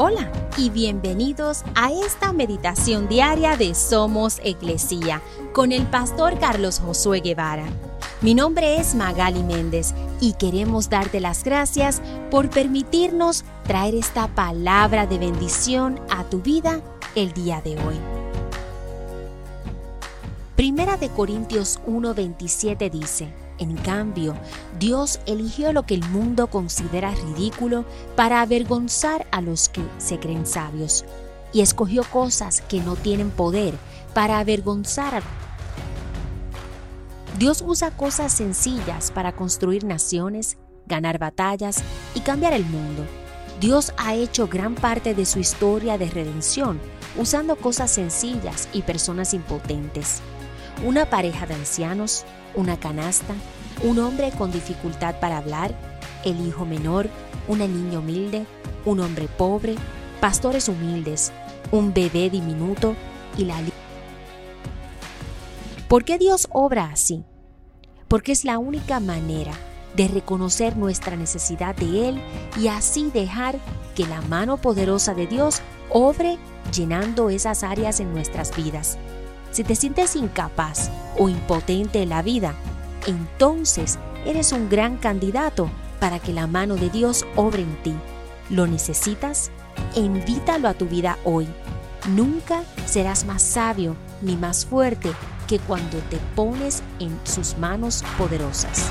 Hola y bienvenidos a esta meditación diaria de Somos Iglesia con el pastor Carlos Josué Guevara. Mi nombre es Magali Méndez y queremos darte las gracias por permitirnos traer esta palabra de bendición a tu vida el día de hoy. Primera de Corintios 1:27 dice, en cambio, Dios eligió lo que el mundo considera ridículo para avergonzar a los que se creen sabios, y escogió cosas que no tienen poder para avergonzar a Dios usa cosas sencillas para construir naciones, ganar batallas y cambiar el mundo. Dios ha hecho gran parte de su historia de redención usando cosas sencillas y personas impotentes. Una pareja de ancianos, una canasta, un hombre con dificultad para hablar, el hijo menor, una niña humilde, un hombre pobre, pastores humildes, un bebé diminuto y la... ¿Por qué Dios obra así? Porque es la única manera de reconocer nuestra necesidad de Él y así dejar que la mano poderosa de Dios obre llenando esas áreas en nuestras vidas. Si te sientes incapaz o impotente en la vida, entonces eres un gran candidato para que la mano de Dios obre en ti. ¿Lo necesitas? Invítalo a tu vida hoy. Nunca serás más sabio ni más fuerte que cuando te pones en sus manos poderosas.